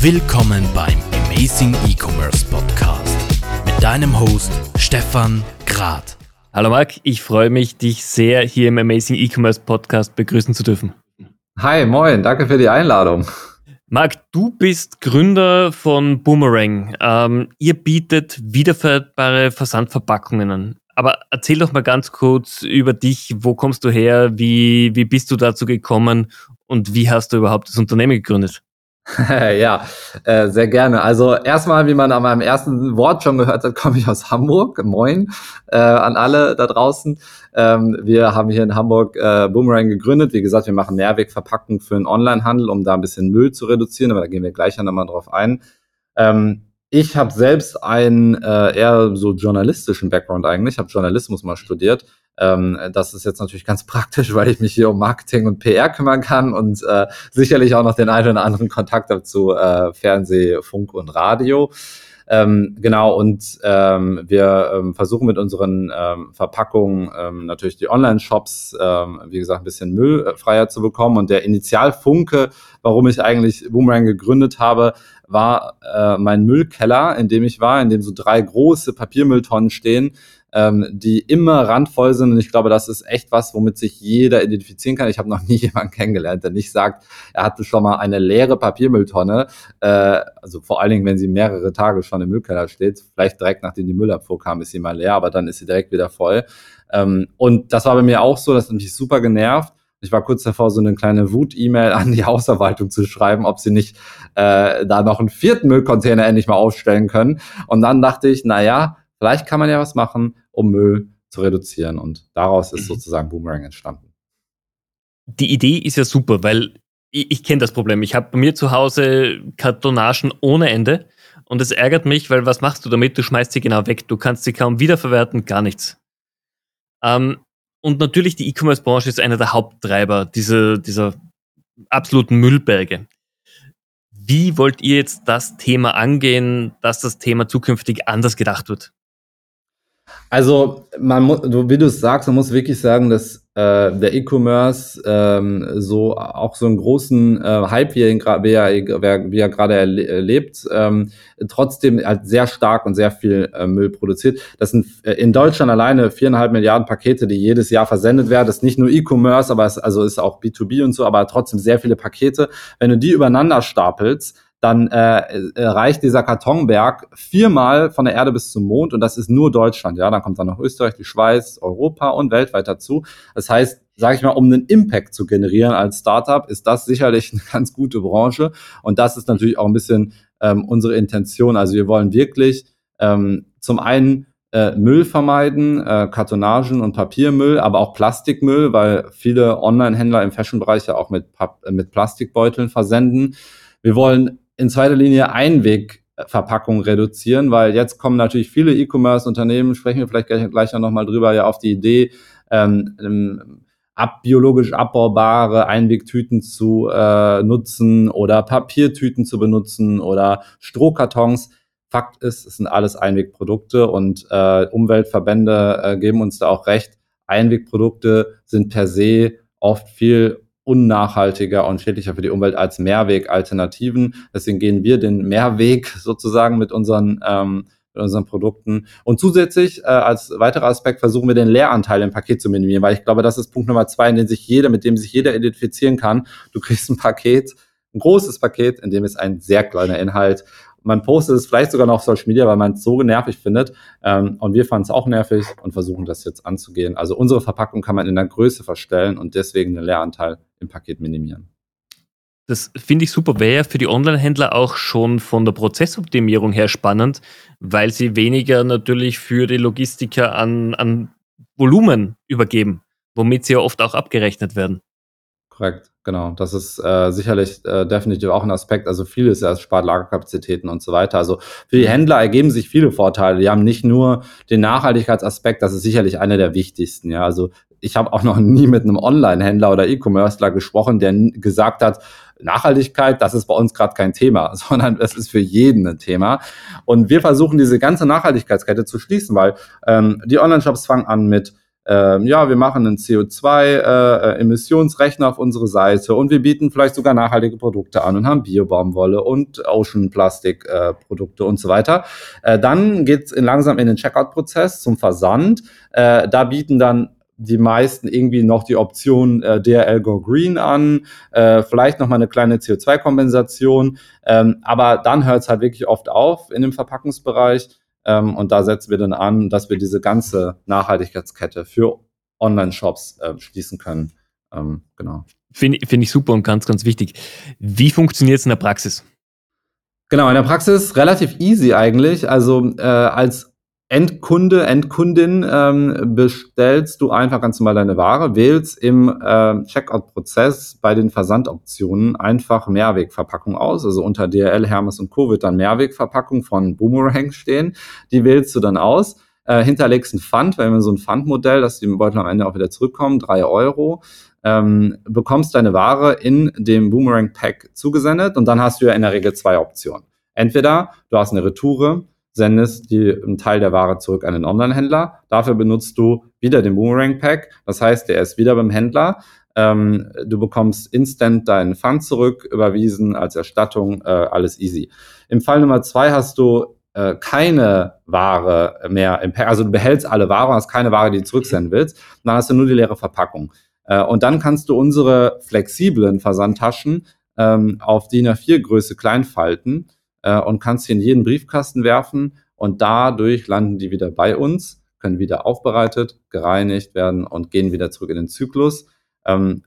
Willkommen beim Amazing E-Commerce Podcast mit deinem Host Stefan Grad. Hallo Marc, ich freue mich, dich sehr hier im Amazing E-Commerce Podcast begrüßen zu dürfen. Hi, moin, danke für die Einladung. Marc, du bist Gründer von Boomerang. Ähm, ihr bietet wiederverwertbare Versandverpackungen an. Aber erzähl doch mal ganz kurz über dich. Wo kommst du her? Wie, wie bist du dazu gekommen? Und wie hast du überhaupt das Unternehmen gegründet? ja, äh, sehr gerne. Also erstmal, wie man an meinem ersten Wort schon gehört hat, komme ich aus Hamburg. Moin äh, an alle da draußen. Ähm, wir haben hier in Hamburg äh, Boomerang gegründet. Wie gesagt, wir machen Mehrwegverpackungen für den Onlinehandel, um da ein bisschen Müll zu reduzieren, aber da gehen wir gleich nochmal drauf ein. Ähm, ich habe selbst einen äh, eher so journalistischen Background eigentlich. Ich habe Journalismus mal studiert ähm, das ist jetzt natürlich ganz praktisch, weil ich mich hier um Marketing und PR kümmern kann und äh, sicherlich auch noch den einen oder anderen Kontakt dazu äh, Fernseh, Funk und Radio. Ähm, genau, und ähm, wir ähm, versuchen mit unseren ähm, Verpackungen ähm, natürlich die Online-Shops, ähm, wie gesagt, ein bisschen müllfreier zu bekommen. Und der Initialfunke, warum ich eigentlich Boomerang gegründet habe, war äh, mein Müllkeller, in dem ich war, in dem so drei große Papiermülltonnen stehen, ähm, die immer randvoll sind. Und ich glaube, das ist echt was, womit sich jeder identifizieren kann. Ich habe noch nie jemanden kennengelernt, der nicht sagt, er hatte schon mal eine leere Papiermülltonne. Äh, also vor allen Dingen, wenn sie mehrere Tage schon im Müllkeller steht. Vielleicht direkt nachdem die Müllabfuhr kam, ist sie mal leer, aber dann ist sie direkt wieder voll. Ähm, und das war bei mir auch so, das hat mich super genervt. Ich war kurz davor, so eine kleine Wut-E-Mail an die Hausverwaltung zu schreiben, ob sie nicht äh, da noch einen vierten Müllcontainer endlich mal aufstellen können. Und dann dachte ich, na ja, vielleicht kann man ja was machen, um Müll zu reduzieren. Und daraus ist mhm. sozusagen Boomerang entstanden. Die Idee ist ja super, weil ich, ich kenne das Problem. Ich habe bei mir zu Hause Kartonagen ohne Ende. Und es ärgert mich, weil was machst du damit? Du schmeißt sie genau weg. Du kannst sie kaum wiederverwerten, gar nichts. Ähm, und natürlich die E-Commerce-Branche ist einer der Haupttreiber dieser, dieser absoluten Müllberge. Wie wollt ihr jetzt das Thema angehen, dass das Thema zukünftig anders gedacht wird? Also, man muss, wie du es sagst, man muss wirklich sagen, dass äh, der E-Commerce ähm, so auch so einen großen äh, Hype, wie er, wie er, wie er gerade erlebt, ähm, trotzdem halt sehr stark und sehr viel äh, Müll produziert. Das sind äh, in Deutschland alleine viereinhalb Milliarden Pakete, die jedes Jahr versendet werden. Das ist nicht nur E-Commerce, aber es also ist auch B2B und so, aber trotzdem sehr viele Pakete. Wenn du die übereinander stapelst, dann äh, äh, reicht dieser Kartonberg viermal von der Erde bis zum Mond und das ist nur Deutschland. Ja, dann kommt dann noch Österreich, die Schweiz, Europa und weltweit dazu. Das heißt, sage ich mal, um einen Impact zu generieren als Startup, ist das sicherlich eine ganz gute Branche und das ist natürlich auch ein bisschen ähm, unsere Intention. Also wir wollen wirklich ähm, zum einen äh, Müll vermeiden, äh, Kartonagen und Papiermüll, aber auch Plastikmüll, weil viele Online-Händler im Fashion-Bereich ja auch mit, mit Plastikbeuteln versenden. Wir wollen in zweiter Linie Einwegverpackung reduzieren, weil jetzt kommen natürlich viele E-Commerce-Unternehmen, sprechen wir vielleicht gleich, gleich noch mal drüber, ja auf die Idee, ähm, ähm, ab biologisch abbaubare Einwegtüten zu äh, nutzen oder Papiertüten zu benutzen oder Strohkartons. Fakt ist, es sind alles Einwegprodukte und äh, Umweltverbände äh, geben uns da auch recht. Einwegprodukte sind per se oft viel unnachhaltiger und schädlicher für die Umwelt als Mehrweg-Alternativen. Deswegen gehen wir den Mehrweg sozusagen mit unseren, ähm, mit unseren Produkten. Und zusätzlich äh, als weiterer Aspekt versuchen wir den Leeranteil im Paket zu minimieren, weil ich glaube, das ist Punkt Nummer zwei, in dem sich jeder, mit dem sich jeder identifizieren kann. Du kriegst ein Paket, ein großes Paket, in dem ist ein sehr kleiner Inhalt man postet es vielleicht sogar noch auf Social Media, weil man es so nervig findet. Ähm, und wir fanden es auch nervig und versuchen das jetzt anzugehen. Also unsere Verpackung kann man in der Größe verstellen und deswegen den Leeranteil im Paket minimieren. Das finde ich super. Wäre für die Online-Händler auch schon von der Prozessoptimierung her spannend, weil sie weniger natürlich für die Logistiker an, an Volumen übergeben, womit sie ja oft auch abgerechnet werden. Korrekt, genau. Das ist äh, sicherlich äh, definitiv auch ein Aspekt. Also vieles ja, spart Lagerkapazitäten und so weiter. Also für die Händler ergeben sich viele Vorteile. Die haben nicht nur den Nachhaltigkeitsaspekt, das ist sicherlich einer der wichtigsten. Ja, also ich habe auch noch nie mit einem Online-Händler oder E-Commercer gesprochen, der gesagt hat, Nachhaltigkeit, das ist bei uns gerade kein Thema, sondern es ist für jeden ein Thema. Und wir versuchen diese ganze Nachhaltigkeitskette zu schließen, weil ähm, die Online-Shops fangen an mit äh, ja, wir machen einen CO2-Emissionsrechner äh, auf unsere Seite und wir bieten vielleicht sogar nachhaltige Produkte an und haben Biobaumwolle und Ocean-Plastik-Produkte äh, und so weiter. Äh, dann geht's in langsam in den Checkout-Prozess zum Versand. Äh, da bieten dann die meisten irgendwie noch die Option äh, DRL Go Green an, äh, vielleicht noch mal eine kleine CO2-Kompensation, ähm, aber dann hört es halt wirklich oft auf in dem Verpackungsbereich ähm, und da setzen wir dann an, dass wir diese ganze Nachhaltigkeitskette für Online-Shops äh, schließen können. Ähm, genau. Finde find ich super und ganz, ganz wichtig. Wie funktioniert es in der Praxis? Genau, in der Praxis relativ easy eigentlich. Also äh, als Endkunde, Endkundin ähm, bestellst du einfach ganz normal deine Ware, wählst im äh, Checkout-Prozess bei den Versandoptionen einfach Mehrwegverpackung aus. Also unter DRL, Hermes und Co. wird dann Mehrwegverpackung von Boomerang stehen. Die wählst du dann aus, äh, hinterlegst ein Pfand, weil wir so ein Pfandmodell, dass die Beutel am Ende auch wieder zurückkommen, drei Euro. Ähm, bekommst deine Ware in dem Boomerang Pack zugesendet und dann hast du ja in der Regel zwei Optionen. Entweder du hast eine Retoure, sendest die, einen Teil der Ware zurück an den Online-Händler. Dafür benutzt du wieder den Boomerang-Pack. Das heißt, der ist wieder beim Händler. Ähm, du bekommst instant deinen Fund zurück, überwiesen als Erstattung, äh, alles easy. Im Fall Nummer zwei hast du äh, keine Ware mehr im Pack, also du behältst alle Ware, hast keine Ware, die du zurücksenden willst, dann hast du nur die leere Verpackung. Äh, und dann kannst du unsere flexiblen Versandtaschen ähm, auf DIN A4 Größe klein falten äh, und kannst sie in jeden Briefkasten werfen und dadurch landen die wieder bei uns, können wieder aufbereitet, gereinigt werden und gehen wieder zurück in den Zyklus. Ähm,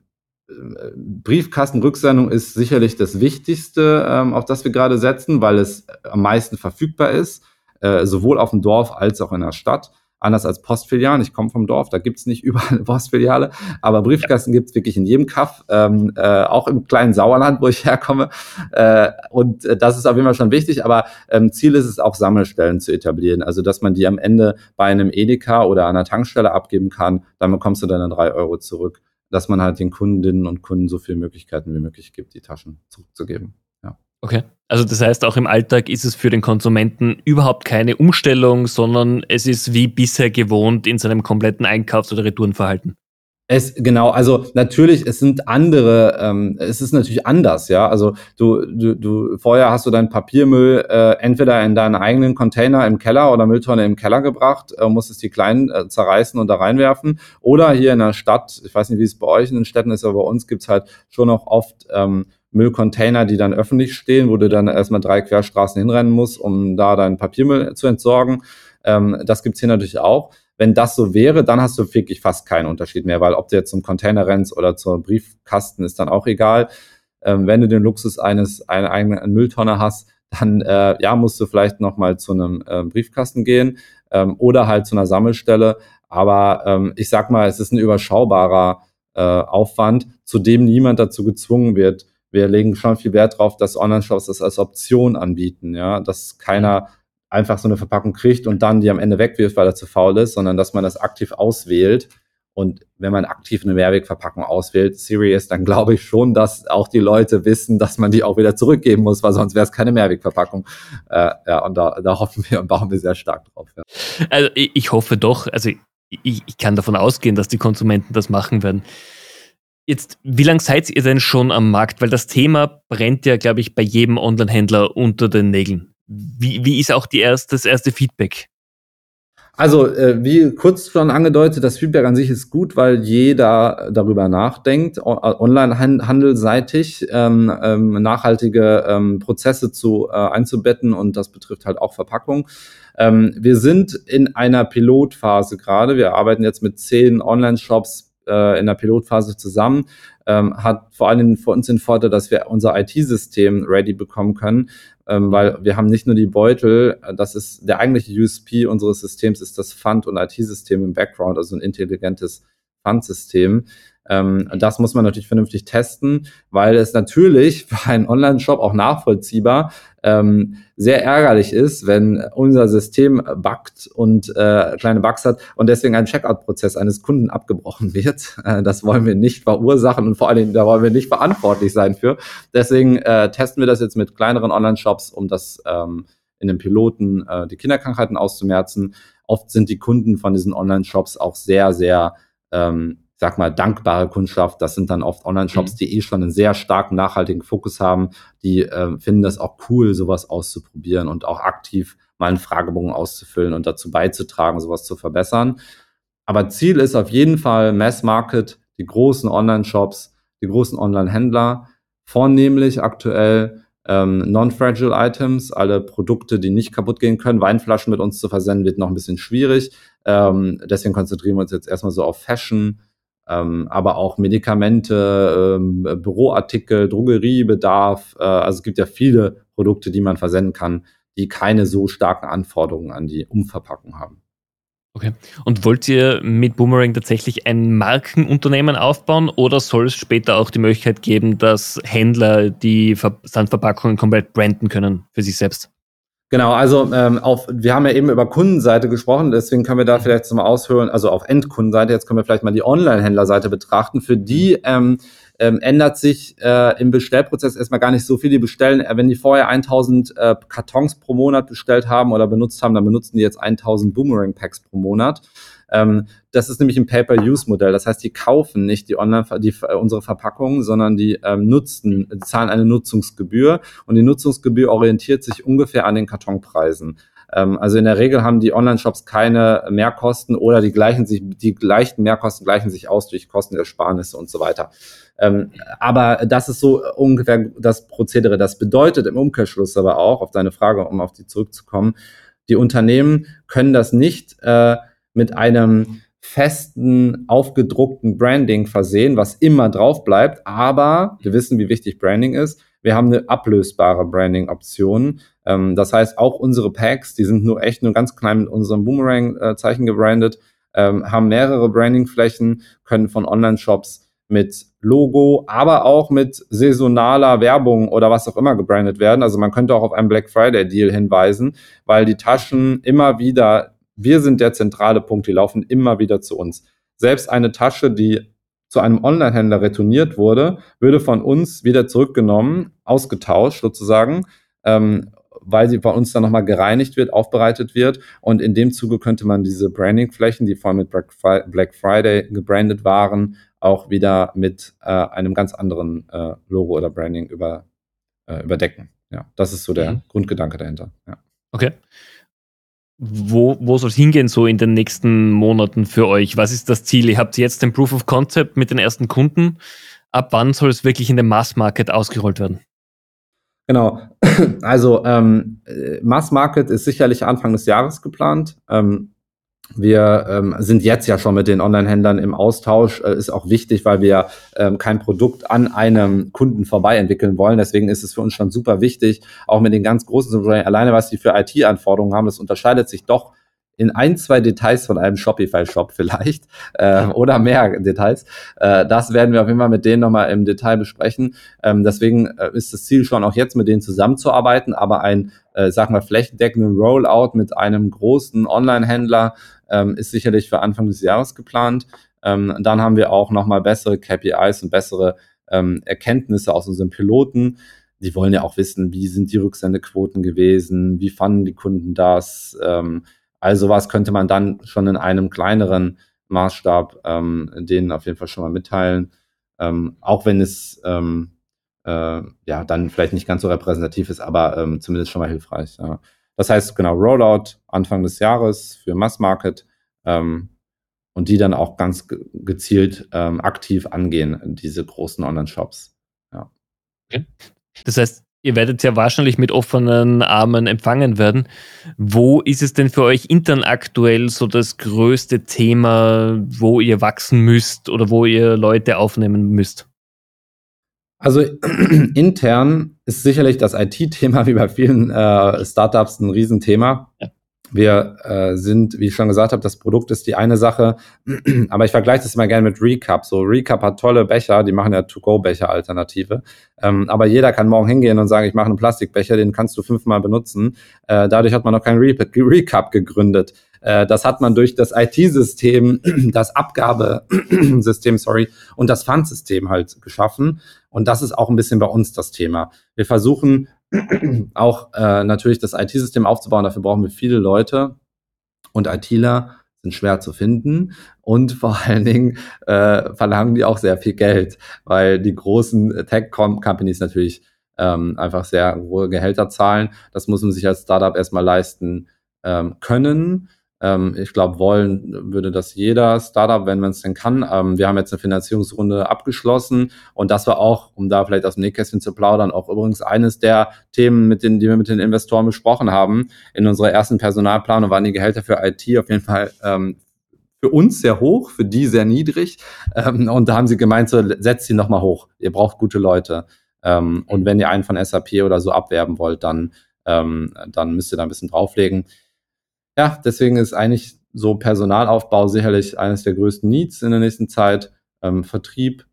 äh, Briefkastenrücksendung ist sicherlich das Wichtigste, ähm, auf das wir gerade setzen, weil es am meisten verfügbar ist, äh, sowohl auf dem Dorf als auch in der Stadt anders als Postfilialen. Ich komme vom Dorf, da gibt's nicht überall eine Postfiliale, aber Briefkasten gibt's wirklich in jedem Kaff, ähm, äh, auch im kleinen Sauerland, wo ich herkomme. Äh, und äh, das ist auf jeden Fall schon wichtig, aber ähm, Ziel ist es auch, Sammelstellen zu etablieren. Also, dass man die am Ende bei einem Edeka oder einer Tankstelle abgeben kann, dann bekommst du deine drei Euro zurück, dass man halt den Kundinnen und Kunden so viele Möglichkeiten wie möglich gibt, die Taschen zurückzugeben. Okay. Also das heißt, auch im Alltag ist es für den Konsumenten überhaupt keine Umstellung, sondern es ist wie bisher gewohnt in seinem kompletten Einkaufs- oder Retourenverhalten. Es genau, also natürlich, es sind andere, ähm, es ist natürlich anders, ja. Also du, du, du vorher hast du deinen Papiermüll äh, entweder in deinen eigenen Container im Keller oder Mülltonne im Keller gebracht, äh, musstest die kleinen äh, zerreißen und da reinwerfen. Oder hier in der Stadt, ich weiß nicht, wie es bei euch in den Städten ist, aber bei uns gibt's halt schon noch oft ähm, Müllcontainer, die dann öffentlich stehen, wo du dann erstmal drei Querstraßen hinrennen musst, um da deinen Papiermüll zu entsorgen. Ähm, das gibt's hier natürlich auch. Wenn das so wäre, dann hast du wirklich fast keinen Unterschied mehr, weil ob du jetzt zum Container rennst oder zur Briefkasten, ist dann auch egal. Ähm, wenn du den Luxus eines eine eigene Mülltonne hast, dann äh, ja musst du vielleicht noch mal zu einem äh, Briefkasten gehen ähm, oder halt zu einer Sammelstelle. Aber ähm, ich sag mal, es ist ein überschaubarer äh, Aufwand, zu dem niemand dazu gezwungen wird, wir legen schon viel Wert darauf, dass Online-Shops das als Option anbieten, ja, dass keiner einfach so eine Verpackung kriegt und dann die am Ende wegwirft, weil er zu faul ist, sondern dass man das aktiv auswählt. Und wenn man aktiv eine Mehrwegverpackung auswählt, Serious, dann glaube ich schon, dass auch die Leute wissen, dass man die auch wieder zurückgeben muss, weil sonst wäre es keine Mehrwegverpackung. Äh, ja, und da, da hoffen wir und bauen wir sehr stark drauf. Ja. Also ich, hoffe doch, also ich, ich kann davon ausgehen, dass die Konsumenten das machen werden. Jetzt, wie lange seid ihr denn schon am Markt? Weil das Thema brennt ja, glaube ich, bei jedem Online-Händler unter den Nägeln. Wie, wie ist auch die erste, das erste Feedback? Also, äh, wie kurz schon angedeutet, das Feedback an sich ist gut, weil jeder darüber nachdenkt, online-handelseitig ähm, ähm, nachhaltige ähm, Prozesse zu äh, einzubetten und das betrifft halt auch Verpackung. Ähm, wir sind in einer Pilotphase gerade. Wir arbeiten jetzt mit zehn Online-Shops äh, in der Pilotphase zusammen, ähm, hat vor allem für uns den Vorteil, dass wir unser IT-System ready bekommen können, ähm, weil wir haben nicht nur die Beutel, äh, das ist der eigentliche USP unseres Systems ist das Fund- und IT-System im Background, also ein intelligentes Fund-System. Ähm, das muss man natürlich vernünftig testen, weil es natürlich für einen Online-Shop auch nachvollziehbar ähm, sehr ärgerlich ist, wenn unser System buggt und äh, kleine Bugs hat und deswegen ein Checkout-Prozess eines Kunden abgebrochen wird. Äh, das wollen wir nicht verursachen und vor allen Dingen, da wollen wir nicht verantwortlich sein für. Deswegen äh, testen wir das jetzt mit kleineren Online-Shops, um das ähm, in den Piloten äh, die Kinderkrankheiten auszumerzen. Oft sind die Kunden von diesen Online-Shops auch sehr, sehr, ähm, sag mal, dankbare Kundschaft. Das sind dann oft Online-Shops, mhm. die eh schon einen sehr starken nachhaltigen Fokus haben. Die äh, finden das auch cool, sowas auszuprobieren und auch aktiv mal einen Fragebogen auszufüllen und dazu beizutragen, sowas zu verbessern. Aber Ziel ist auf jeden Fall Mass Market, die großen Online-Shops, die großen Online-Händler, vornehmlich aktuell ähm, Non-Fragile Items, alle Produkte, die nicht kaputt gehen können. Weinflaschen mit uns zu versenden wird noch ein bisschen schwierig. Ähm, deswegen konzentrieren wir uns jetzt erstmal so auf Fashion, ähm, aber auch Medikamente, ähm, Büroartikel, Drogeriebedarf. Äh, also es gibt ja viele Produkte, die man versenden kann, die keine so starken Anforderungen an die Umverpackung haben. Okay. Und wollt ihr mit Boomerang tatsächlich ein Markenunternehmen aufbauen oder soll es später auch die Möglichkeit geben, dass Händler die Sandverpackungen komplett branden können für sich selbst? Genau, also ähm, auf, wir haben ja eben über Kundenseite gesprochen, deswegen können wir da vielleicht mal aushören, also auf Endkundenseite, jetzt können wir vielleicht mal die Online-Händlerseite betrachten. Für die ähm, ähm, ändert sich äh, im Bestellprozess erstmal gar nicht so viel. Die bestellen, äh, wenn die vorher 1000 äh, Kartons pro Monat bestellt haben oder benutzt haben, dann benutzen die jetzt 1000 Boomerang Packs pro Monat. Ähm, das ist nämlich ein Pay-per-Use-Modell. Das heißt, die kaufen nicht die Online, die, äh, unsere Verpackungen, sondern die ähm, nutzen, die zahlen eine Nutzungsgebühr und die Nutzungsgebühr orientiert sich ungefähr an den Kartonpreisen. Ähm, also in der Regel haben die Online-Shops keine Mehrkosten oder die gleichen sich, die gleichen Mehrkosten gleichen sich aus durch Kostenersparnisse und so weiter. Ähm, aber das ist so ungefähr das Prozedere. Das bedeutet im Umkehrschluss aber auch, auf deine Frage, um auf die zurückzukommen, die Unternehmen können das nicht äh, mit einem festen, aufgedruckten Branding versehen, was immer drauf bleibt. Aber wir wissen, wie wichtig Branding ist. Wir haben eine ablösbare Branding-Option. Ähm, das heißt, auch unsere Packs, die sind nur echt nur ganz klein mit unserem Boomerang-Zeichen gebrandet, ähm, haben mehrere Branding-Flächen, können von Online-Shops mit Logo, aber auch mit saisonaler Werbung oder was auch immer gebrandet werden. Also man könnte auch auf einen Black Friday Deal hinweisen, weil die Taschen immer wieder, wir sind der zentrale Punkt, die laufen immer wieder zu uns. Selbst eine Tasche, die zu einem Online-Händler retourniert wurde, würde von uns wieder zurückgenommen, ausgetauscht sozusagen, ähm, weil sie bei uns dann nochmal gereinigt wird, aufbereitet wird. Und in dem Zuge könnte man diese Branding-Flächen, die vorhin mit Black Friday gebrandet waren, auch wieder mit äh, einem ganz anderen äh, Logo oder Branding über, äh, überdecken. Ja, das ist so der mhm. Grundgedanke dahinter. Ja. Okay. Wo, wo soll es hingehen so in den nächsten Monaten für euch? Was ist das Ziel? Ihr habt jetzt den Proof of Concept mit den ersten Kunden. Ab wann soll es wirklich in den Mass Market ausgerollt werden? Genau. Also ähm, Mass Market ist sicherlich Anfang des Jahres geplant. Ähm, wir ähm, sind jetzt ja schon mit den Online-Händlern im Austausch, äh, ist auch wichtig, weil wir ähm, kein Produkt an einem Kunden vorbei entwickeln wollen. Deswegen ist es für uns schon super wichtig, auch mit den ganz großen, alleine was die für IT-Anforderungen haben, das unterscheidet sich doch in ein, zwei Details von einem Shopify-Shop vielleicht äh, oder mehr Details. Äh, das werden wir auf jeden Fall mit denen nochmal im Detail besprechen. Ähm, deswegen äh, ist das Ziel schon auch jetzt mit denen zusammenzuarbeiten, aber ein, äh, sagen wir, flächendeckenden Rollout mit einem großen Online-Händler ähm, ist sicherlich für Anfang des Jahres geplant. Ähm, dann haben wir auch nochmal bessere KPIs und bessere ähm, Erkenntnisse aus unseren Piloten. Die wollen ja auch wissen, wie sind die Rücksendequoten gewesen, wie fanden die Kunden das. Ähm, also was könnte man dann schon in einem kleineren Maßstab ähm, denen auf jeden Fall schon mal mitteilen. Ähm, auch wenn es ähm, äh, ja dann vielleicht nicht ganz so repräsentativ ist, aber ähm, zumindest schon mal hilfreich. Ja. Das heißt, genau, Rollout Anfang des Jahres für Mass Market ähm, und die dann auch ganz gezielt ähm, aktiv angehen, diese großen Online-Shops. Ja. Okay. Das heißt, ihr werdet ja wahrscheinlich mit offenen Armen empfangen werden. Wo ist es denn für euch intern aktuell so das größte Thema, wo ihr wachsen müsst oder wo ihr Leute aufnehmen müsst? Also intern ist sicherlich das IT-Thema wie bei vielen äh, Startups ein Riesenthema. Ja. Wir äh, sind, wie ich schon gesagt habe, das Produkt ist die eine Sache, aber ich vergleiche das mal gerne mit Recap. So, Recap hat tolle Becher, die machen ja To-Go-Becher-Alternative. Ähm, aber jeder kann morgen hingehen und sagen, ich mache einen Plastikbecher, den kannst du fünfmal benutzen. Äh, dadurch hat man noch kein Re Recap gegründet. Äh, das hat man durch das IT-System, das Abgabesystem, sorry, und das Pfandsystem halt geschaffen. Und das ist auch ein bisschen bei uns das Thema. Wir versuchen auch äh, natürlich das IT-System aufzubauen. Dafür brauchen wir viele Leute und ITler sind schwer zu finden und vor allen Dingen äh, verlangen die auch sehr viel Geld, weil die großen Tech-Companies natürlich ähm, einfach sehr hohe Gehälter zahlen. Das muss man sich als Startup erstmal leisten ähm, können. Ähm, ich glaube, wollen würde das jeder Startup, wenn man es denn kann. Ähm, wir haben jetzt eine Finanzierungsrunde abgeschlossen und das war auch, um da vielleicht aus dem Nähkästchen zu plaudern, auch übrigens eines der Themen, mit denen, die wir mit den Investoren besprochen haben. In unserer ersten Personalplanung waren die Gehälter für IT auf jeden Fall ähm, für uns sehr hoch, für die sehr niedrig. Ähm, und da haben sie gemeint, so setzt sie nochmal hoch. Ihr braucht gute Leute. Ähm, und wenn ihr einen von SAP oder so abwerben wollt, dann, ähm, dann müsst ihr da ein bisschen drauflegen ja, deswegen ist eigentlich so Personalaufbau sicherlich eines der größten Needs in der nächsten Zeit. Ähm, Vertrieb,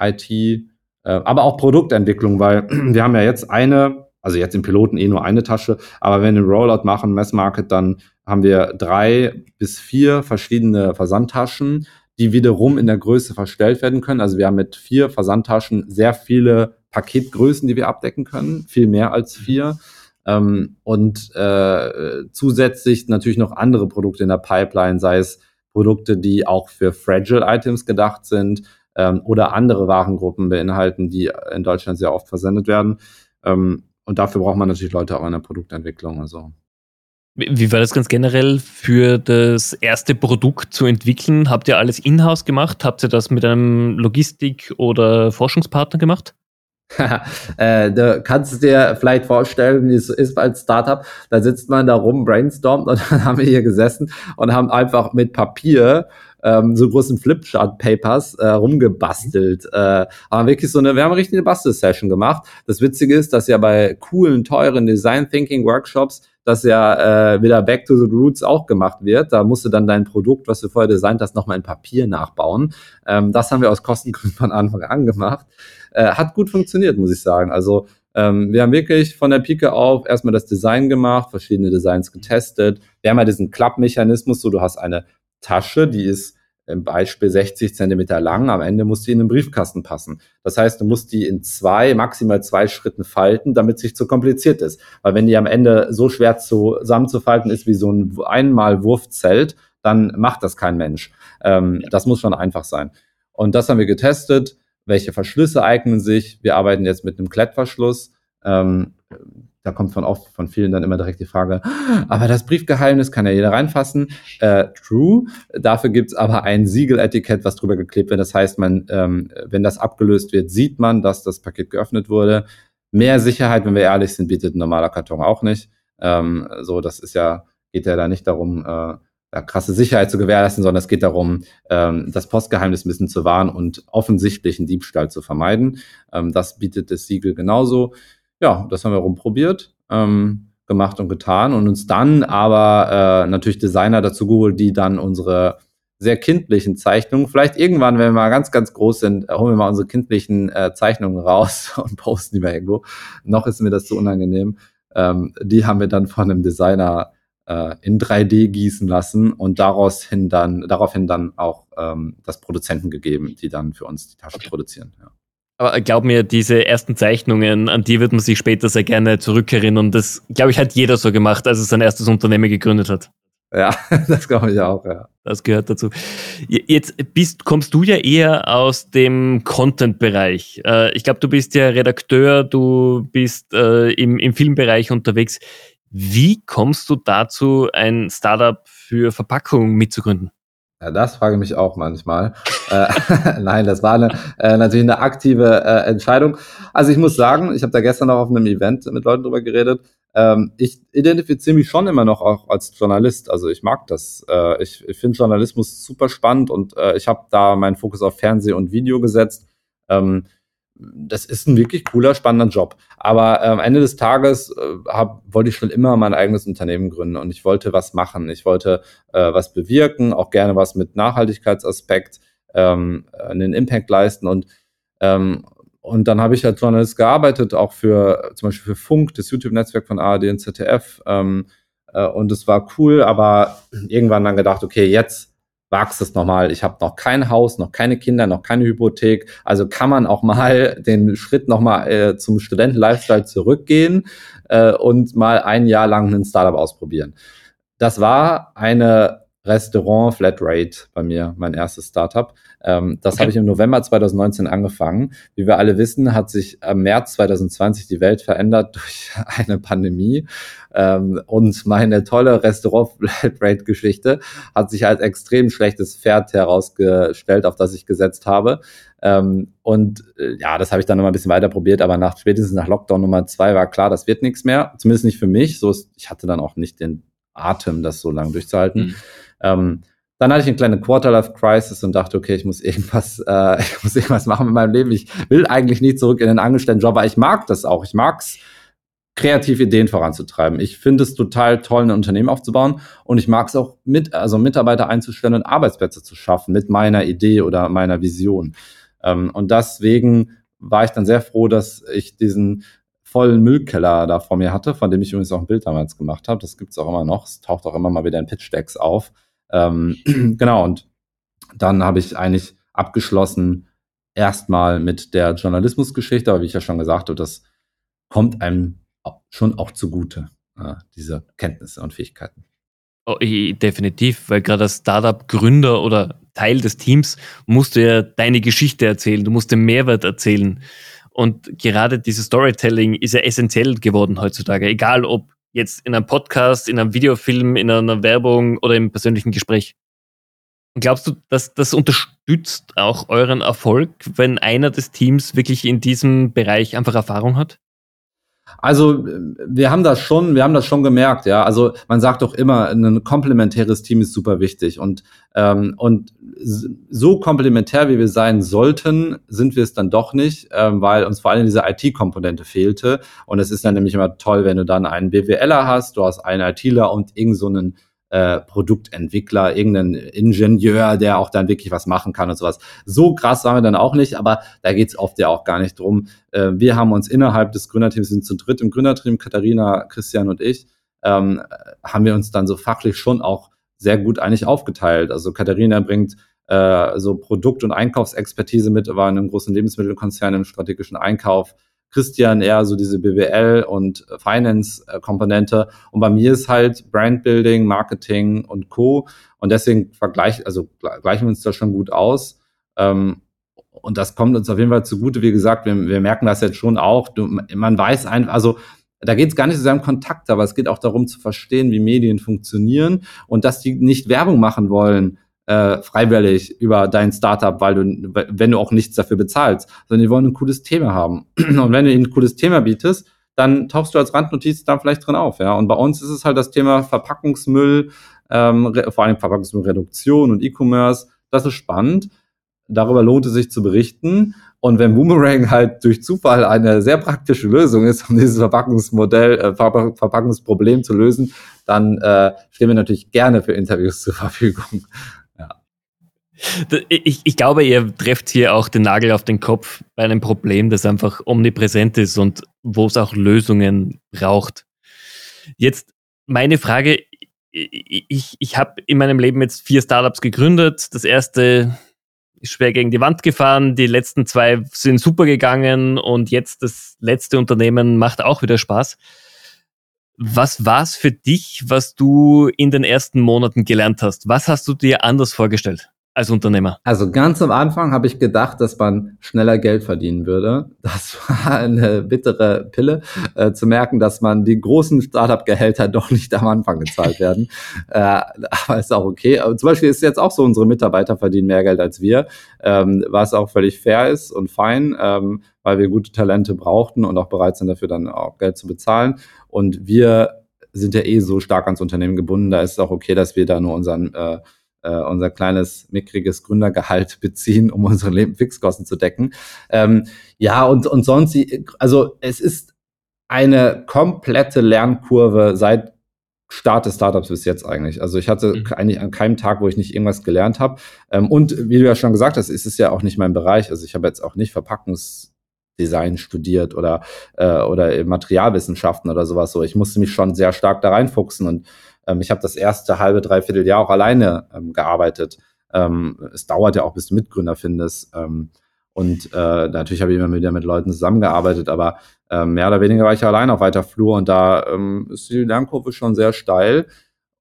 IT, äh, aber auch Produktentwicklung, weil wir haben ja jetzt eine, also jetzt im Piloten eh nur eine Tasche, aber wenn wir einen Rollout machen, Messmarket, dann haben wir drei bis vier verschiedene Versandtaschen, die wiederum in der Größe verstellt werden können. Also wir haben mit vier Versandtaschen sehr viele Paketgrößen, die wir abdecken können, viel mehr als vier. Ähm, und äh, zusätzlich natürlich noch andere Produkte in der Pipeline, sei es Produkte, die auch für Fragile Items gedacht sind ähm, oder andere Warengruppen beinhalten, die in Deutschland sehr oft versendet werden. Ähm, und dafür braucht man natürlich Leute auch in der Produktentwicklung. Also. Wie war das ganz generell für das erste Produkt zu entwickeln? Habt ihr alles in-house gemacht? Habt ihr das mit einem Logistik- oder Forschungspartner gemacht? äh, du kannst dir vielleicht vorstellen, wie es ist als Startup, da sitzt man da rum, brainstormt und dann haben wir hier gesessen und haben einfach mit Papier ähm, so großen Flipchart-Papers äh, rumgebastelt. Äh, haben wirklich so eine, wir haben eine richtige Bastel-Session gemacht. Das Witzige ist, dass ja bei coolen, teuren Design-Thinking-Workshops dass ja äh, wieder Back to the Roots auch gemacht wird. Da musst du dann dein Produkt, was du vorher designt hast, nochmal in Papier nachbauen. Ähm, das haben wir aus Kostengründen von Anfang an gemacht. Äh, hat gut funktioniert, muss ich sagen. Also ähm, wir haben wirklich von der Pike auf erstmal das Design gemacht, verschiedene Designs getestet. Wir haben ja diesen Klappmechanismus, so du hast eine Tasche, die ist im Beispiel 60 Zentimeter lang, am Ende muss die in den Briefkasten passen. Das heißt, du musst die in zwei, maximal zwei Schritten falten, damit es nicht zu kompliziert ist. Weil wenn die am Ende so schwer zusammenzufalten ist wie so ein einmal Wurfzelt, dann macht das kein Mensch. Ähm, das muss schon einfach sein. Und das haben wir getestet welche Verschlüsse eignen sich. Wir arbeiten jetzt mit einem Klettverschluss. Ähm, da kommt von oft von vielen dann immer direkt die Frage, aber das Briefgeheimnis kann ja jeder reinfassen. Äh, true. Dafür gibt's aber ein Siegeletikett, was drüber geklebt wird. Das heißt, man, ähm, wenn das abgelöst wird, sieht man, dass das Paket geöffnet wurde. Mehr Sicherheit, wenn wir ehrlich sind, bietet ein normaler Karton auch nicht. Ähm, so, das ist ja, geht ja da nicht darum, äh, krasse Sicherheit zu gewährleisten, sondern es geht darum, ähm, das Postgeheimnis ein bisschen zu wahren und offensichtlichen Diebstahl zu vermeiden. Ähm, das bietet das Siegel genauso. Ja, das haben wir rumprobiert, ähm, gemacht und getan und uns dann aber äh, natürlich Designer dazu geholt, die dann unsere sehr kindlichen Zeichnungen, vielleicht irgendwann, wenn wir mal ganz, ganz groß sind, holen wir mal unsere kindlichen äh, Zeichnungen raus und posten die mal irgendwo. Noch ist mir das zu unangenehm. Ähm, die haben wir dann von einem Designer äh, in 3D gießen lassen und daraus hin dann, daraufhin dann auch ähm, das Produzenten gegeben, die dann für uns die Tasche produzieren. Ja. Aber glaub mir, diese ersten Zeichnungen, an die wird man sich später sehr gerne zurückerinnern. Das, glaube ich, hat jeder so gemacht, als er sein erstes Unternehmen gegründet hat. Ja, das glaube ich auch, ja. Das gehört dazu. Jetzt bist, kommst du ja eher aus dem Content-Bereich. Äh, ich glaube, du bist ja Redakteur, du bist äh, im, im Filmbereich unterwegs. Wie kommst du dazu, ein Startup für Verpackung mitzugründen? Ja, das frage ich mich auch manchmal. äh, nein, das war eine, äh, natürlich eine aktive äh, Entscheidung. Also ich muss sagen, ich habe da gestern noch auf einem Event mit Leuten drüber geredet. Ähm, ich identifiziere mich schon immer noch auch als Journalist. Also ich mag das. Äh, ich ich finde Journalismus super spannend und äh, ich habe da meinen Fokus auf Fernseh und Video gesetzt. Ähm, das ist ein wirklich cooler, spannender Job. Aber äh, am Ende des Tages äh, hab, wollte ich schon immer mein eigenes Unternehmen gründen und ich wollte was machen. Ich wollte äh, was bewirken, auch gerne was mit Nachhaltigkeitsaspekt, ähm, einen Impact leisten und ähm, und dann habe ich als Journalist gearbeitet, auch für zum Beispiel für Funk, das YouTube-Netzwerk von ARD und ZDF. Ähm, äh, und es war cool, aber irgendwann dann gedacht, okay, jetzt wagst es nochmal. Ich habe noch kein Haus, noch keine Kinder, noch keine Hypothek. Also kann man auch mal den Schritt nochmal äh, zum Studenten-Lifestyle zurückgehen äh, und mal ein Jahr lang ein Startup ausprobieren. Das war eine Restaurant Flatrate bei mir, mein erstes Startup. Ähm, das okay. habe ich im November 2019 angefangen. Wie wir alle wissen, hat sich im März 2020 die Welt verändert durch eine Pandemie. Ähm, und meine tolle Restaurant Flatrate Geschichte hat sich als extrem schlechtes Pferd herausgestellt, auf das ich gesetzt habe. Ähm, und äh, ja, das habe ich dann noch mal ein bisschen weiter probiert, aber nach spätestens nach Lockdown Nummer zwei war klar, das wird nichts mehr. Zumindest nicht für mich. So ist, ich hatte dann auch nicht den Atem, das so lange durchzuhalten. Mhm. Ähm, dann hatte ich eine kleine Quarterlife-Crisis und dachte, okay, ich muss irgendwas, äh, ich muss irgendwas machen mit meinem Leben. Ich will eigentlich nicht zurück in den Angestelltenjob, aber ich mag das auch. Ich mag's, kreative Ideen voranzutreiben. Ich finde es total toll, ein Unternehmen aufzubauen und ich mag es auch mit, also Mitarbeiter einzustellen und Arbeitsplätze zu schaffen mit meiner Idee oder meiner Vision. Ähm, und deswegen war ich dann sehr froh, dass ich diesen vollen Müllkeller da vor mir hatte, von dem ich übrigens auch ein Bild damals gemacht habe. Das gibt's auch immer noch. Es taucht auch immer mal wieder in Pitch-Decks auf. Ähm, genau, und dann habe ich eigentlich abgeschlossen erstmal mit der Journalismusgeschichte, aber wie ich ja schon gesagt habe, das kommt einem schon auch zugute, äh, diese Kenntnisse und Fähigkeiten. Oh, definitiv, weil gerade als Startup-Gründer oder Teil des Teams musst du ja deine Geschichte erzählen, du musst den Mehrwert erzählen. Und gerade dieses Storytelling ist ja essentiell geworden heutzutage, egal ob jetzt in einem Podcast, in einem Videofilm, in einer Werbung oder im persönlichen Gespräch. Glaubst du, dass das unterstützt auch euren Erfolg, wenn einer des Teams wirklich in diesem Bereich einfach Erfahrung hat? Also wir haben das schon, wir haben das schon gemerkt, ja. Also man sagt doch immer, ein komplementäres Team ist super wichtig und ähm, und so komplementär wie wir sein sollten, sind wir es dann doch nicht, ähm, weil uns vor allem diese IT-Komponente fehlte. Und es ist dann nämlich immer toll, wenn du dann einen BWLer hast, du hast einen ITler und irgend so einen äh, Produktentwickler, irgendeinen Ingenieur, der auch dann wirklich was machen kann und sowas. So krass waren wir dann auch nicht, aber da geht's oft ja auch gar nicht drum. Äh, wir haben uns innerhalb des Gründerteams, sind zu dritt im Gründerteam, Katharina, Christian und ich, ähm, haben wir uns dann so fachlich schon auch sehr gut eigentlich aufgeteilt. Also Katharina bringt äh, so Produkt- und Einkaufsexpertise mit, war in einem großen Lebensmittelkonzern im strategischen Einkauf. Christian eher so diese BWL und Finance-Komponente. Und bei mir ist halt Brandbuilding, Marketing und Co. Und deswegen vergleich, also gleichen wir uns da schon gut aus. Ähm, und das kommt uns auf jeden Fall zugute. Wie gesagt, wir, wir merken das jetzt schon auch. Du, man weiß einfach, also da geht es gar nicht so sehr um Kontakt, aber es geht auch darum zu verstehen, wie Medien funktionieren und dass die nicht Werbung machen wollen äh, freiwillig über dein Startup, weil du, wenn du auch nichts dafür bezahlst, sondern die wollen ein cooles Thema haben. Und wenn du ihnen ein cooles Thema bietest, dann tauchst du als Randnotiz da vielleicht drin auf, ja. Und bei uns ist es halt das Thema Verpackungsmüll, ähm, vor allem Verpackungsmüllreduktion und E-Commerce. Das ist spannend. Darüber lohnt es sich zu berichten. Und wenn Boomerang halt durch Zufall eine sehr praktische Lösung ist, um dieses Verpackungsmodell, äh, Verpackungsproblem zu lösen, dann äh, stehen wir natürlich gerne für Interviews zur Verfügung. Ich, ich glaube, ihr trefft hier auch den Nagel auf den Kopf bei einem Problem, das einfach omnipräsent ist und wo es auch Lösungen braucht. Jetzt meine Frage, ich, ich habe in meinem Leben jetzt vier Startups gegründet. Das erste ist schwer gegen die Wand gefahren, die letzten zwei sind super gegangen und jetzt das letzte Unternehmen macht auch wieder Spaß. Was war es für dich, was du in den ersten Monaten gelernt hast? Was hast du dir anders vorgestellt? Als Unternehmer? Also ganz am Anfang habe ich gedacht, dass man schneller Geld verdienen würde. Das war eine bittere Pille, äh, zu merken, dass man die großen Startup-Gehälter doch nicht am Anfang gezahlt werden. äh, aber ist auch okay. Aber zum Beispiel ist jetzt auch so, unsere Mitarbeiter verdienen mehr Geld als wir, ähm, was auch völlig fair ist und fein, ähm, weil wir gute Talente brauchten und auch bereit sind, dafür dann auch Geld zu bezahlen. Und wir sind ja eh so stark ans Unternehmen gebunden, da ist es auch okay, dass wir da nur unseren äh, äh, unser kleines, mickriges Gründergehalt beziehen, um unsere Lebensfixkosten zu decken. Ähm, ja, und, und sonst, also es ist eine komplette Lernkurve seit Start des Startups bis jetzt eigentlich. Also ich hatte mhm. eigentlich an keinem Tag, wo ich nicht irgendwas gelernt habe. Ähm, und wie du ja schon gesagt hast, ist es ja auch nicht mein Bereich. Also ich habe jetzt auch nicht Verpackungsdesign studiert oder, äh, oder Materialwissenschaften oder sowas so. Ich musste mich schon sehr stark da reinfuchsen und ähm, ich habe das erste halbe, dreiviertel Jahr auch alleine ähm, gearbeitet. ähm, es dauert ja auch, bis du Mitgründer findest. Ähm, und äh, natürlich habe ich immer wieder mit Leuten zusammengearbeitet, aber äh, mehr oder weniger war ich allein auf weiter Flur und da ähm, ist die Lernkurve schon sehr steil.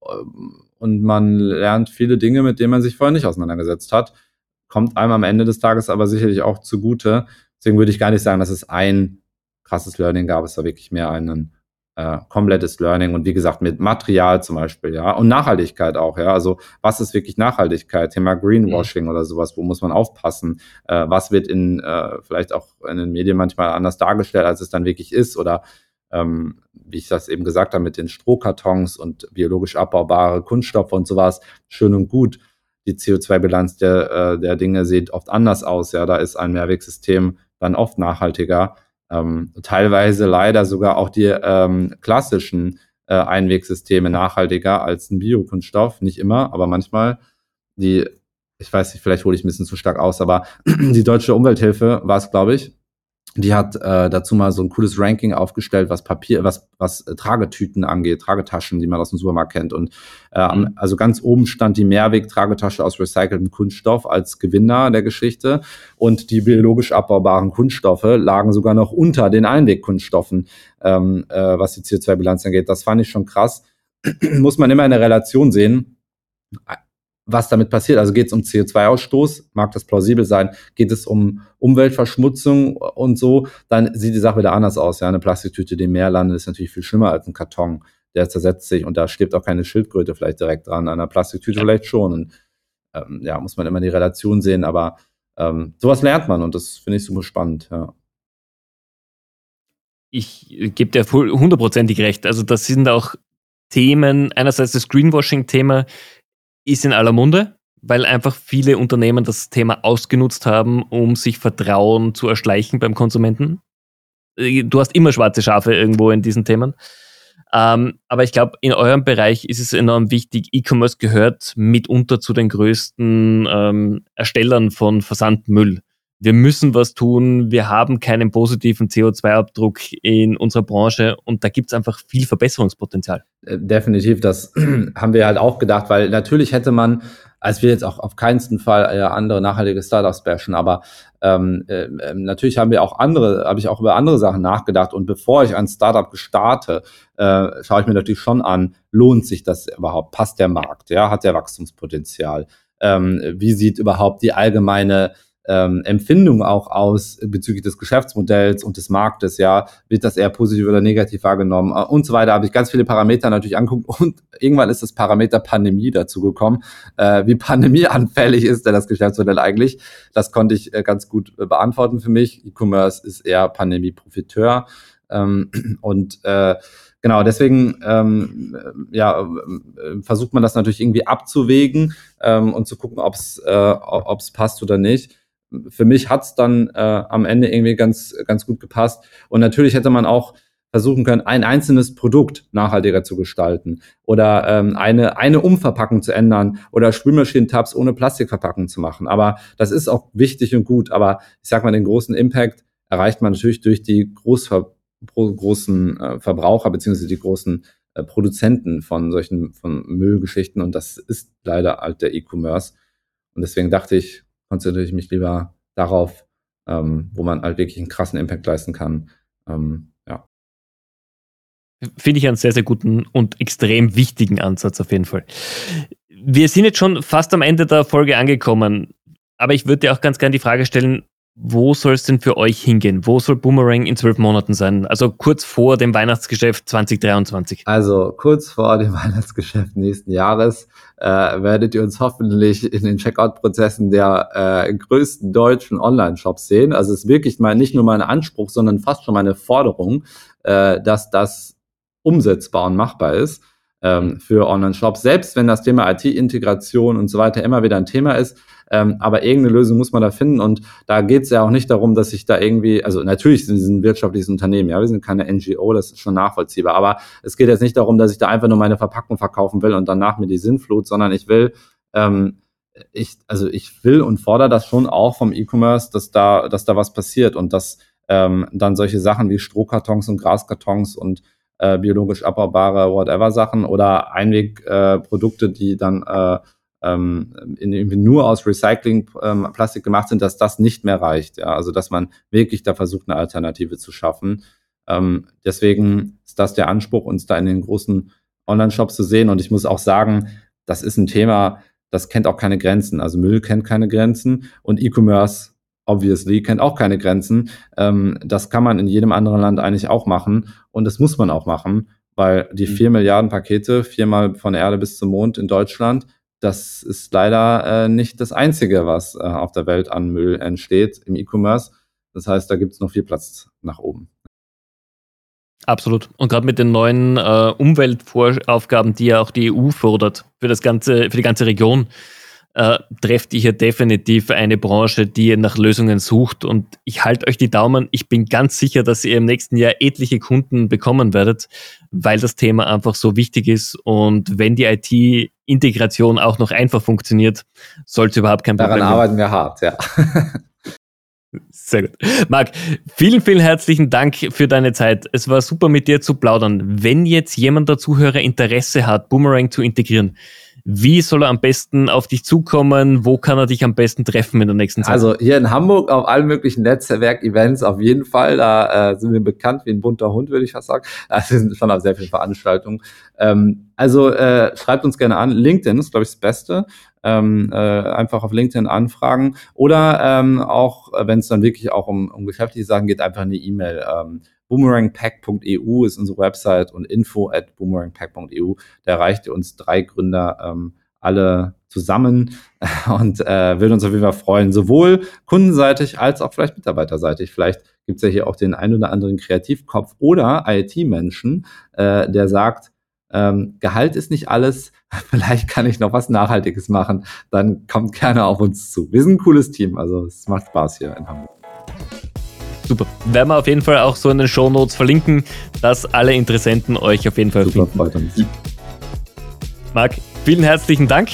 Ähm, und man lernt viele Dinge, mit denen man sich vorher nicht auseinandergesetzt hat. Kommt einem am Ende des Tages aber sicherlich auch zugute. Deswegen würde ich gar nicht sagen, dass es ein krasses Learning gab. Es war wirklich mehr einen äh, komplettes Learning und wie gesagt mit Material zum Beispiel, ja, und Nachhaltigkeit auch, ja. Also was ist wirklich Nachhaltigkeit? Thema Greenwashing mhm. oder sowas, wo muss man aufpassen? Äh, was wird in äh, vielleicht auch in den Medien manchmal anders dargestellt, als es dann wirklich ist? Oder ähm, wie ich das eben gesagt habe, mit den Strohkartons und biologisch abbaubare Kunststoffe und sowas, schön und gut. Die CO2-Bilanz der, äh, der Dinge sieht oft anders aus. Ja, da ist ein Mehrwegsystem dann oft nachhaltiger ähm, teilweise leider sogar auch die ähm, klassischen äh, Einwegsysteme nachhaltiger als ein Biokunststoff. Nicht immer, aber manchmal. Die, ich weiß nicht, vielleicht hole ich ein bisschen zu stark aus, aber die Deutsche Umwelthilfe war es, glaube ich, die hat äh, dazu mal so ein cooles Ranking aufgestellt, was Papier, was, was äh, Tragetüten angeht, Tragetaschen, die man aus dem Supermarkt kennt. Und äh, mhm. also ganz oben stand die Mehrweg-Tragetasche aus recyceltem Kunststoff als Gewinner der Geschichte. Und die biologisch abbaubaren Kunststoffe lagen sogar noch unter den Einwegkunststoffen, ähm, äh, was die CO2-Bilanz angeht. Das fand ich schon krass. Muss man immer in der Relation sehen was damit passiert. Also geht es um CO2-Ausstoß, mag das plausibel sein, geht es um Umweltverschmutzung und so, dann sieht die Sache wieder anders aus. Ja, eine Plastiktüte, die im Meer landet, ist natürlich viel schlimmer als ein Karton. Der zersetzt sich und da stirbt auch keine Schildkröte vielleicht direkt dran. An einer Plastiktüte vielleicht schon. Und ähm, ja, muss man immer die Relation sehen, aber ähm, sowas lernt man und das finde ich super spannend, ja. Ich gebe dir hundertprozentig recht. Also das sind auch Themen, einerseits das Greenwashing-Thema, ist in aller Munde, weil einfach viele Unternehmen das Thema ausgenutzt haben, um sich Vertrauen zu erschleichen beim Konsumenten. Äh, du hast immer schwarze Schafe irgendwo in diesen Themen. Ähm, aber ich glaube, in eurem Bereich ist es enorm wichtig. E-Commerce gehört mitunter zu den größten ähm, Erstellern von Versandmüll wir müssen was tun, wir haben keinen positiven CO2-Abdruck in unserer Branche und da gibt es einfach viel Verbesserungspotenzial. Äh, definitiv, das haben wir halt auch gedacht, weil natürlich hätte man, als wir jetzt auch auf keinen Fall äh, andere nachhaltige Startups bashen, aber ähm, äh, ähm, natürlich haben wir auch andere, habe ich auch über andere Sachen nachgedacht und bevor ich ein Startup gestarte, äh, schaue ich mir natürlich schon an, lohnt sich das überhaupt, passt der Markt, ja, hat der Wachstumspotenzial, ähm, wie sieht überhaupt die allgemeine ähm, Empfindung auch aus bezüglich des Geschäftsmodells und des Marktes, ja, wird das eher positiv oder negativ wahrgenommen äh, und so weiter, habe ich ganz viele Parameter natürlich angeguckt und irgendwann ist das Parameter Pandemie dazu gekommen. Äh, wie pandemieanfällig ist denn das Geschäftsmodell eigentlich? Das konnte ich äh, ganz gut äh, beantworten für mich. E-Commerce ist eher Pandemie-Profiteur ähm, und äh, Genau, deswegen ähm, ja, äh, versucht man das natürlich irgendwie abzuwägen ähm, und zu gucken, ob es äh, ob's passt oder nicht für mich hat's dann äh, am Ende irgendwie ganz, ganz gut gepasst. Und natürlich hätte man auch versuchen können, ein einzelnes Produkt nachhaltiger zu gestalten oder ähm, eine, eine Umverpackung zu ändern oder Spülmaschinentabs ohne Plastikverpackung zu machen. Aber das ist auch wichtig und gut. Aber ich sag mal, den großen Impact erreicht man natürlich durch die Großver großen äh, Verbraucher beziehungsweise die großen äh, Produzenten von solchen von Müllgeschichten. Und das ist leider halt der E-Commerce. Und deswegen dachte ich, konzentriere ich mich lieber darauf, ähm, wo man halt wirklich einen krassen Impact leisten kann. Ähm, ja. Finde ich einen sehr, sehr guten und extrem wichtigen Ansatz auf jeden Fall. Wir sind jetzt schon fast am Ende der Folge angekommen, aber ich würde dir auch ganz gerne die Frage stellen, wo soll es denn für euch hingehen? Wo soll Boomerang in zwölf Monaten sein? Also kurz vor dem Weihnachtsgeschäft 2023. Also kurz vor dem Weihnachtsgeschäft nächsten Jahres äh, werdet ihr uns hoffentlich in den Checkout-Prozessen der äh, größten deutschen Online-Shops sehen. Also es ist wirklich mal nicht nur mein Anspruch, sondern fast schon meine Forderung, äh, dass das umsetzbar und machbar ist ähm, für Online-Shops. Selbst wenn das Thema IT-Integration und so weiter immer wieder ein Thema ist, ähm, aber irgendeine Lösung muss man da finden. Und da geht es ja auch nicht darum, dass ich da irgendwie, also natürlich sind sie ein wirtschaftliches Unternehmen, ja, wir sind keine NGO, das ist schon nachvollziehbar. Aber es geht jetzt nicht darum, dass ich da einfach nur meine Verpackung verkaufen will und danach mir die Sinnflut, sondern ich will, ähm, ich, also ich will und fordere das schon auch vom E-Commerce, dass da, dass da was passiert und dass ähm, dann solche Sachen wie Strohkartons und Graskartons und äh, biologisch abbaubare whatever Sachen oder Einwegprodukte, die dann äh, ähm, in, nur aus Recycling-Plastik ähm, gemacht sind, dass das nicht mehr reicht. Ja? Also dass man wirklich da versucht, eine Alternative zu schaffen. Ähm, deswegen ist das der Anspruch, uns da in den großen Online-Shops zu sehen. Und ich muss auch sagen, das ist ein Thema, das kennt auch keine Grenzen. Also Müll kennt keine Grenzen und E-Commerce obviously kennt auch keine Grenzen. Ähm, das kann man in jedem anderen Land eigentlich auch machen und das muss man auch machen, weil die mhm. vier Milliarden Pakete viermal von der Erde bis zum Mond in Deutschland, das ist leider äh, nicht das Einzige, was äh, auf der Welt an Müll entsteht im E-Commerce. Das heißt, da gibt es noch viel Platz nach oben. Absolut. Und gerade mit den neuen äh, Umweltaufgaben, die ja auch die EU fordert für das ganze, für die ganze Region, äh, trefft ihr hier definitiv eine Branche, die nach Lösungen sucht. Und ich halte euch die Daumen. Ich bin ganz sicher, dass ihr im nächsten Jahr etliche Kunden bekommen werdet, weil das Thema einfach so wichtig ist. Und wenn die IT-Integration auch noch einfach funktioniert, sollte überhaupt kein Problem sein. Daran arbeiten wir hart, ja. Sehr gut. Marc, vielen, vielen herzlichen Dank für deine Zeit. Es war super mit dir zu plaudern. Wenn jetzt jemand der Zuhörer Interesse hat, Boomerang zu integrieren, wie soll er am besten auf dich zukommen? Wo kann er dich am besten treffen in der nächsten Zeit? Also hier in Hamburg auf allen möglichen Netzwerk-Events auf jeden Fall. Da äh, sind wir bekannt wie ein bunter Hund, würde ich fast sagen. Das sind schon auf sehr viele Veranstaltungen. Ähm, also äh, schreibt uns gerne an. LinkedIn ist, glaube ich, das Beste. Ähm, äh, einfach auf LinkedIn anfragen. Oder ähm, auch, wenn es dann wirklich auch um, um geschäftliche Sachen geht, einfach eine E-Mail. Ähm, boomerangpack.eu ist unsere Website und info at boomerangpack.eu. Da erreicht ihr uns drei Gründer ähm, alle zusammen und äh, würde uns auf jeden Fall freuen, sowohl kundenseitig als auch vielleicht mitarbeiterseitig. Vielleicht gibt es ja hier auch den ein oder anderen Kreativkopf oder IT-Menschen, äh, der sagt, ähm, Gehalt ist nicht alles, vielleicht kann ich noch was Nachhaltiges machen, dann kommt gerne auf uns zu. Wir sind ein cooles Team, also es macht Spaß hier in Hamburg. Super. Werden wir auf jeden Fall auch so in den Show Notes verlinken, dass alle Interessenten euch auf jeden Fall Super, finden. Marc, vielen herzlichen Dank.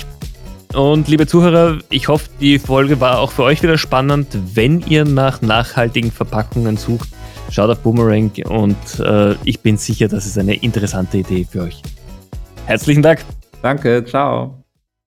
Und liebe Zuhörer, ich hoffe, die Folge war auch für euch wieder spannend. Wenn ihr nach nachhaltigen Verpackungen sucht, schaut auf Boomerang und äh, ich bin sicher, das ist eine interessante Idee für euch. Herzlichen Dank. Danke, ciao.